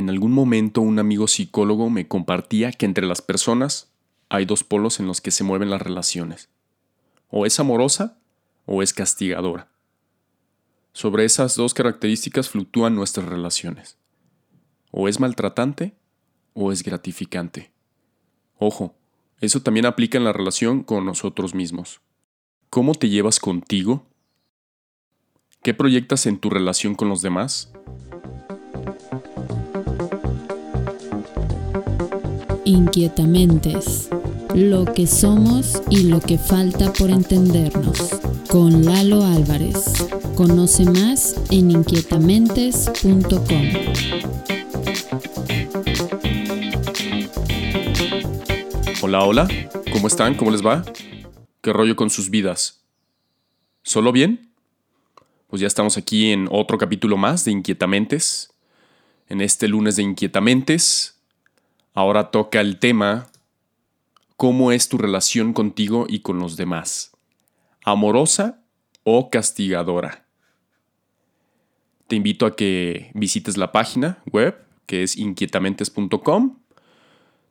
en algún momento un amigo psicólogo me compartía que entre las personas hay dos polos en los que se mueven las relaciones. O es amorosa o es castigadora. Sobre esas dos características fluctúan nuestras relaciones. O es maltratante o es gratificante. Ojo, eso también aplica en la relación con nosotros mismos. ¿Cómo te llevas contigo? ¿Qué proyectas en tu relación con los demás? Inquietamentes. Lo que somos y lo que falta por entendernos. Con Lalo Álvarez. Conoce más en inquietamentes.com. Hola, hola, ¿cómo están? ¿Cómo les va? ¿Qué rollo con sus vidas? ¿Solo bien? Pues ya estamos aquí en otro capítulo más de Inquietamentes. En este lunes de Inquietamentes, ahora toca el tema ¿Cómo es tu relación contigo y con los demás? ¿Amorosa o castigadora? Te invito a que visites la página web que es inquietamentes.com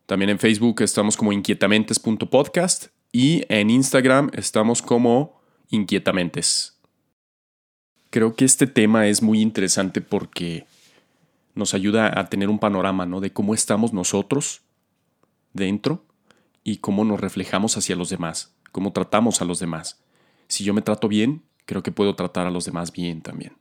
también en Facebook estamos como inquietamentes.podcast y en Instagram estamos como inquietamentes. Creo que este tema es muy interesante porque nos ayuda a tener un panorama ¿no? de cómo estamos nosotros dentro y cómo nos reflejamos hacia los demás, cómo tratamos a los demás. Si yo me trato bien, creo que puedo tratar a los demás bien también.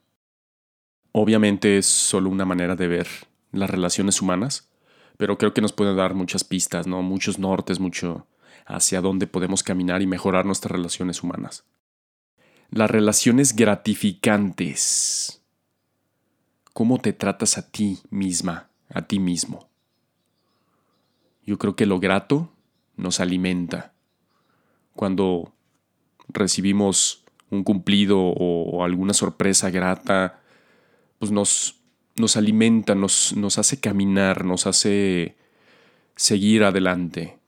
Obviamente es solo una manera de ver las relaciones humanas, pero creo que nos puede dar muchas pistas, ¿no? Muchos nortes, mucho hacia dónde podemos caminar y mejorar nuestras relaciones humanas. Las relaciones gratificantes. ¿Cómo te tratas a ti misma, a ti mismo? Yo creo que lo grato nos alimenta. Cuando recibimos un cumplido o alguna sorpresa grata, pues nos nos alimenta, nos, nos hace caminar, nos hace seguir adelante.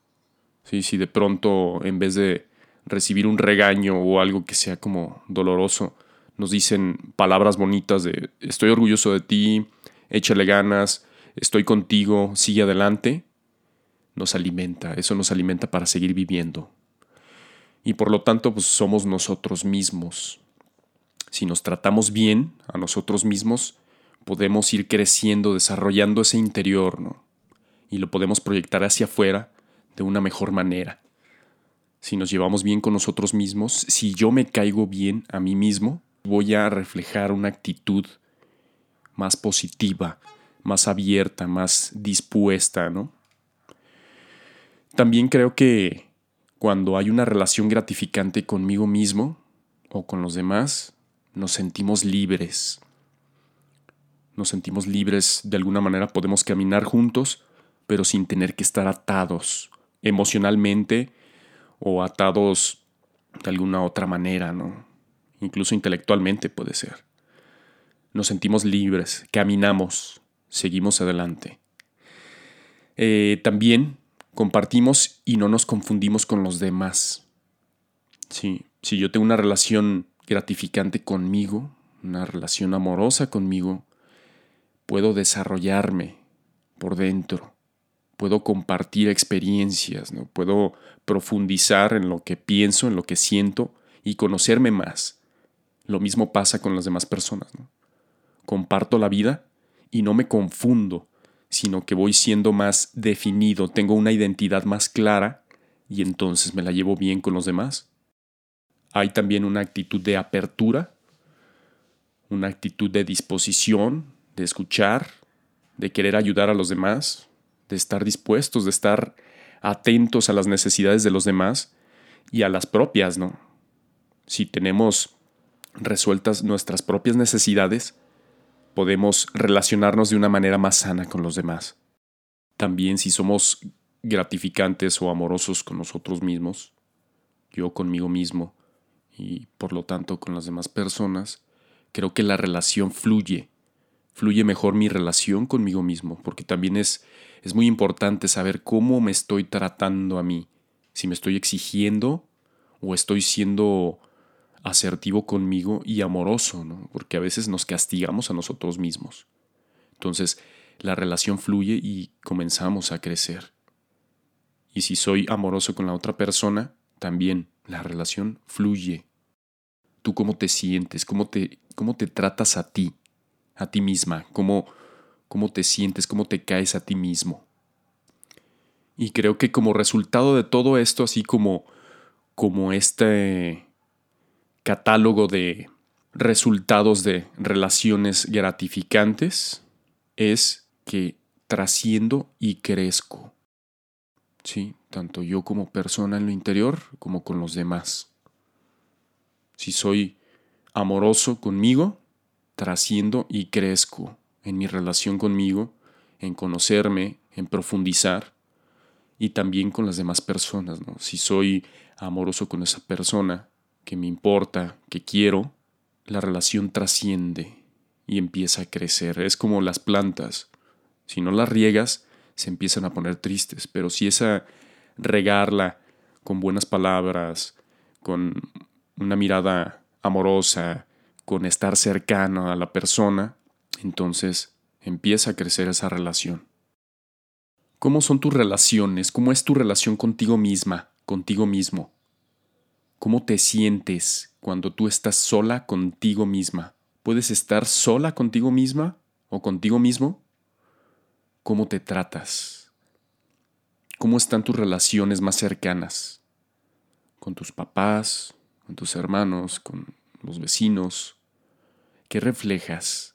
¿Sí? Si de pronto, en vez de recibir un regaño o algo que sea como doloroso, nos dicen palabras bonitas de estoy orgulloso de ti, échale ganas, estoy contigo, sigue adelante, nos alimenta, eso nos alimenta para seguir viviendo. Y por lo tanto, pues somos nosotros mismos. Si nos tratamos bien a nosotros mismos, podemos ir creciendo, desarrollando ese interior, ¿no? Y lo podemos proyectar hacia afuera de una mejor manera. Si nos llevamos bien con nosotros mismos, si yo me caigo bien a mí mismo, voy a reflejar una actitud más positiva, más abierta, más dispuesta, ¿no? También creo que cuando hay una relación gratificante conmigo mismo o con los demás, nos sentimos libres, nos sentimos libres, de alguna manera podemos caminar juntos, pero sin tener que estar atados emocionalmente o atados de alguna otra manera, ¿no? Incluso intelectualmente puede ser. Nos sentimos libres, caminamos, seguimos adelante. Eh, también compartimos y no nos confundimos con los demás. Sí, si yo tengo una relación gratificante conmigo, una relación amorosa conmigo, puedo desarrollarme por dentro, puedo compartir experiencias, ¿no? puedo profundizar en lo que pienso, en lo que siento y conocerme más. Lo mismo pasa con las demás personas. Comparto la vida y no me confundo, sino que voy siendo más definido, tengo una identidad más clara y entonces me la llevo bien con los demás. Hay también una actitud de apertura, una actitud de disposición, de escuchar, de querer ayudar a los demás, de estar dispuestos, de estar atentos a las necesidades de los demás y a las propias, ¿no? Si tenemos resueltas nuestras propias necesidades, podemos relacionarnos de una manera más sana con los demás. También si somos gratificantes o amorosos con nosotros mismos, yo conmigo mismo y por lo tanto con las demás personas, creo que la relación fluye fluye mejor mi relación conmigo mismo, porque también es, es muy importante saber cómo me estoy tratando a mí, si me estoy exigiendo o estoy siendo asertivo conmigo y amoroso, ¿no? porque a veces nos castigamos a nosotros mismos. Entonces, la relación fluye y comenzamos a crecer. Y si soy amoroso con la otra persona, también la relación fluye. Tú cómo te sientes, cómo te, cómo te tratas a ti, a ti misma, cómo, cómo te sientes, cómo te caes a ti mismo. Y creo que como resultado de todo esto, así como, como este catálogo de resultados de relaciones gratificantes, es que trasciendo y crezco. Sí, tanto yo como persona en lo interior como con los demás. Si soy amoroso conmigo, trasciendo y crezco en mi relación conmigo, en conocerme, en profundizar y también con las demás personas. Si soy amoroso con esa persona que me importa, que quiero, la relación trasciende y empieza a crecer. Es como las plantas. Si no las riegas, se empiezan a poner tristes, pero si esa regarla con buenas palabras, con una mirada amorosa, con estar cercano a la persona, entonces empieza a crecer esa relación. ¿Cómo son tus relaciones? ¿Cómo es tu relación contigo misma, contigo mismo? ¿Cómo te sientes cuando tú estás sola contigo misma? ¿Puedes estar sola contigo misma o contigo mismo? ¿Cómo te tratas? ¿Cómo están tus relaciones más cercanas? ¿Con tus papás? ¿Con tus hermanos? ¿Con los vecinos? ¿Qué reflejas?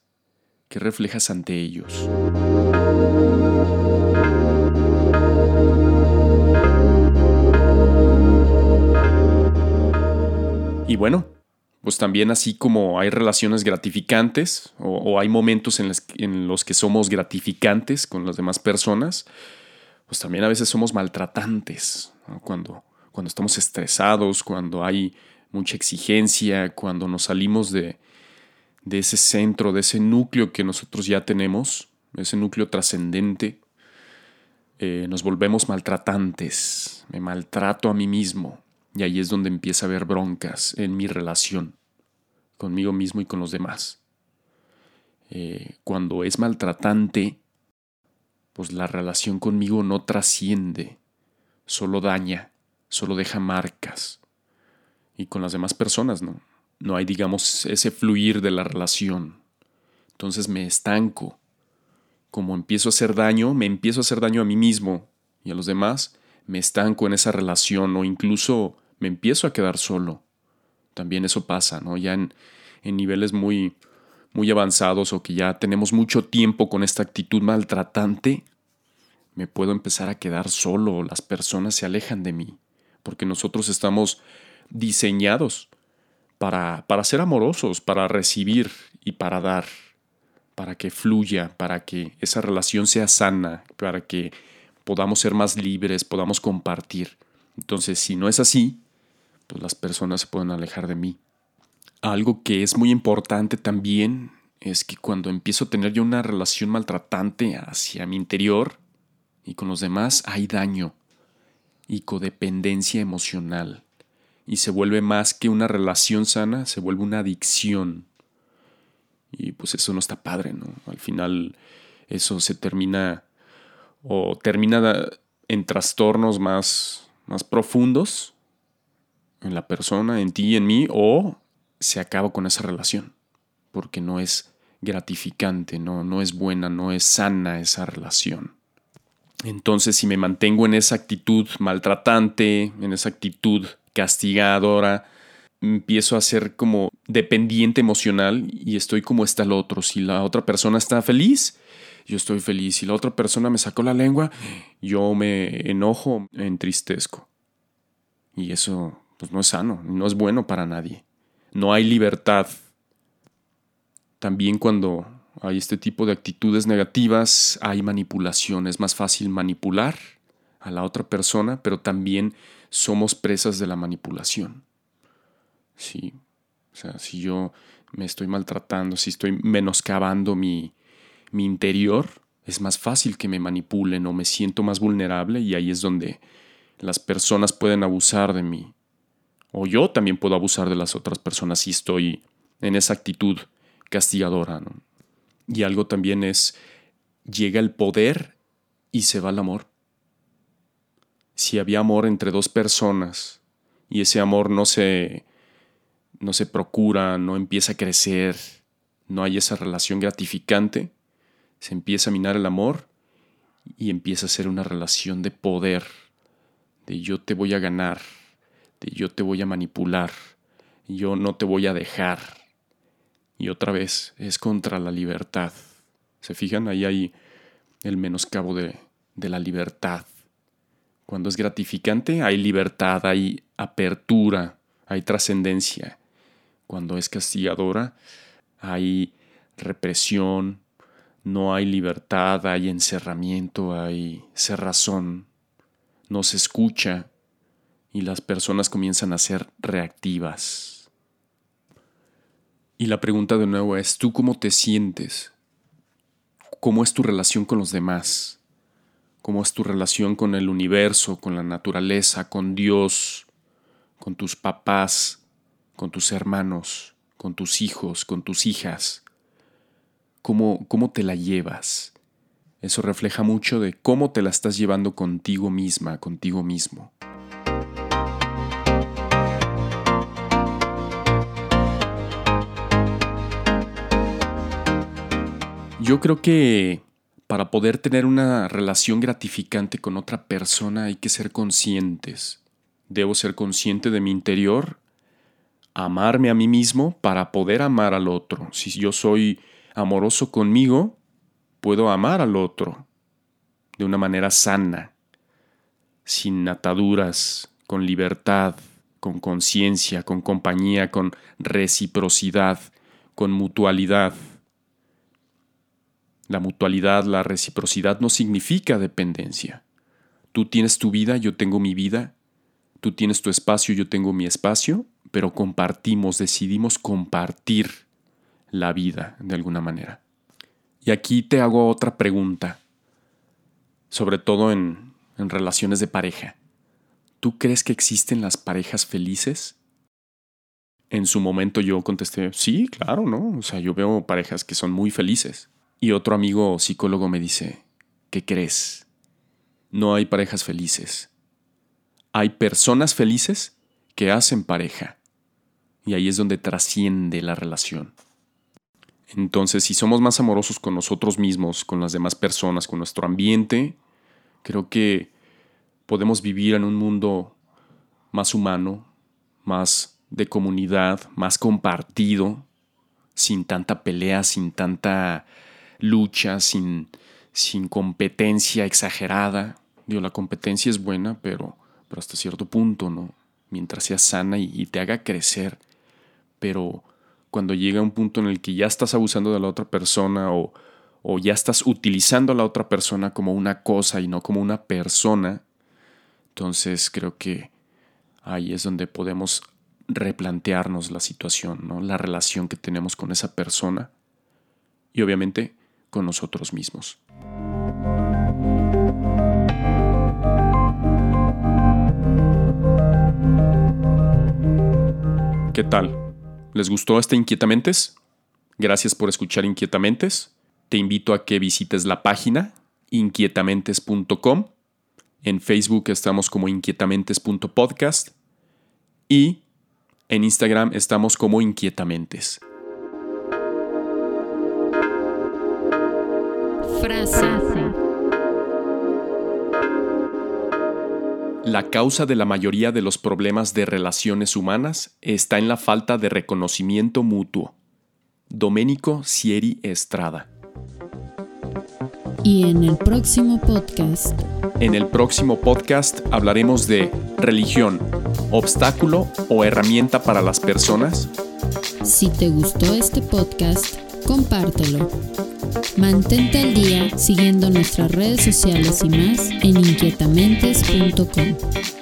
¿Qué reflejas ante ellos? Y bueno, pues también así como hay relaciones gratificantes o, hay momentos en los, que somos gratificantes con las demás personas, pues también a veces somos maltratantes, cuando, cuando estamos estresados, cuando hay mucha exigencia, cuando nos salimos de, ese centro, de ese núcleo que nosotros ya tenemos, ese núcleo trascendente, eh, nos volvemos maltratantes, me maltrato a mí mismo, y ahí es donde empieza a haber broncas en mi relación conmigo mismo y con los demás. Eh, cuando es maltratante, pues la relación conmigo no trasciende, solo daña, solo deja marcas. Y con las demás personas no. No hay, digamos, ese fluir de la relación. Entonces me estanco. Como empiezo a hacer daño, me empiezo a hacer daño a mí mismo y a los demás, me estanco en esa relación o incluso me empiezo a quedar solo. También eso pasa, ¿no? Ya en, niveles muy, muy avanzados o que ya tenemos mucho tiempo con esta actitud maltratante, me puedo empezar a quedar solo, las personas se alejan de mí, porque nosotros estamos diseñados para, para ser amorosos, para recibir y para dar, para que fluya, para que esa relación sea sana, para que podamos ser más libres, podamos compartir. Entonces, si no es así, pues las personas se pueden alejar de mí. Algo que es muy importante también es que cuando empiezo a tener yo una relación maltratante hacia mi interior y con los demás, hay daño y codependencia emocional. Y se vuelve más que una relación sana, se vuelve una adicción. Y pues eso no está padre, ¿no? Al final eso se termina o termina en trastornos más, más profundos en la persona, en ti y en mí, o se acaba con esa relación, porque no es gratificante, no, no es buena, no es sana esa relación. Entonces, si me mantengo en esa actitud maltratante, en esa actitud castigadora, empiezo a ser como dependiente emocional y estoy como está el otro. Si la otra persona está feliz, yo estoy feliz. Si la otra persona me sacó la lengua, yo me enojo, me entristezco. Y eso pues no es sano, no es bueno para nadie. No hay libertad. También cuando hay este tipo de actitudes negativas, hay manipulación. Es más fácil manipular a la otra persona, pero también somos presas de la manipulación. Sí. O sea, si yo me estoy maltratando, si estoy menoscabando mi, mi interior, es más fácil que me manipulen o me siento más vulnerable y ahí es donde las personas pueden abusar de mí o yo también puedo abusar de las otras personas si estoy en esa actitud castigadora. Y algo también es llega el poder y se va el amor. Si había amor entre dos personas y ese amor no se no se procura, no empieza a crecer, no hay esa relación gratificante, se empieza a minar el amor y empieza a ser una relación de poder, de yo te voy a ganar, de yo te voy a manipular, yo no te voy a dejar. Y otra vez es contra la libertad. ¿Se fijan? Ahí hay el menoscabo de, de la libertad. Cuando es gratificante hay libertad, hay apertura, hay trascendencia. Cuando es castigadora hay represión, no hay libertad, hay encerramiento, hay cerrazón, no se escucha y las personas comienzan a ser reactivas. Y la pregunta de nuevo es, ¿tú cómo te sientes? ¿Cómo es tu relación con los demás? ¿Cómo es tu relación con el universo, con la naturaleza, con Dios, con tus papás, con tus hermanos, con tus hijos, con tus hijas? ¿Cómo, cómo te la llevas? Eso refleja mucho de cómo te la estás llevando contigo misma, contigo mismo. Yo creo que para poder tener una relación gratificante con otra persona hay que ser conscientes. Debo ser consciente de mi interior, amarme a mí mismo para poder amar al otro. Si yo soy amoroso conmigo, puedo amar al otro de una manera sana, sin ataduras, con libertad, con conciencia, con compañía, con reciprocidad, con mutualidad. La mutualidad, la reciprocidad no significa dependencia. Tú tienes tu vida, yo tengo mi vida, tú tienes tu espacio, yo tengo mi espacio, pero compartimos, decidimos compartir la vida de alguna manera. Y aquí te hago otra pregunta, sobre todo en, en relaciones de pareja. ¿Tú crees que existen las parejas felices? En su momento yo contesté, sí, claro, ¿no? O sea, yo veo parejas que son muy felices. Y otro amigo psicólogo me dice, ¿qué crees? No hay parejas felices. Hay personas felices que hacen pareja. Y ahí es donde trasciende la relación. Entonces, si somos más amorosos con nosotros mismos, con las demás personas, con nuestro ambiente, creo que podemos vivir en un mundo más humano, más de comunidad, más compartido, sin tanta pelea, sin tanta lucha, sin, sin competencia exagerada. Digo, la competencia es buena, pero, pero hasta cierto punto, ¿no? Mientras sea sana y, y te haga crecer. Pero cuando llega un punto en el que ya estás abusando de la otra persona o, o ya estás utilizando a la otra persona como una cosa y no como una persona, entonces creo que ahí es donde podemos replantearnos la situación, ¿no? la relación que tenemos con esa persona y obviamente nosotros mismos. ¿Qué tal? ¿Les gustó este Inquietamente? Gracias por escuchar Inquietamente. Te invito a que visites la página inquietamentes.com. En Facebook estamos como inquietamentes.podcast y en Instagram estamos como inquietamentes. Frase. La causa de la mayoría de los problemas de relaciones humanas está en la falta de reconocimiento mutuo. Domenico Sieri Estrada. Y en el próximo podcast. En el próximo podcast hablaremos de religión, obstáculo o herramienta para las personas. Si te gustó este podcast, compártelo. Mantente al día siguiendo nuestras redes sociales y más en inquietamentes.com.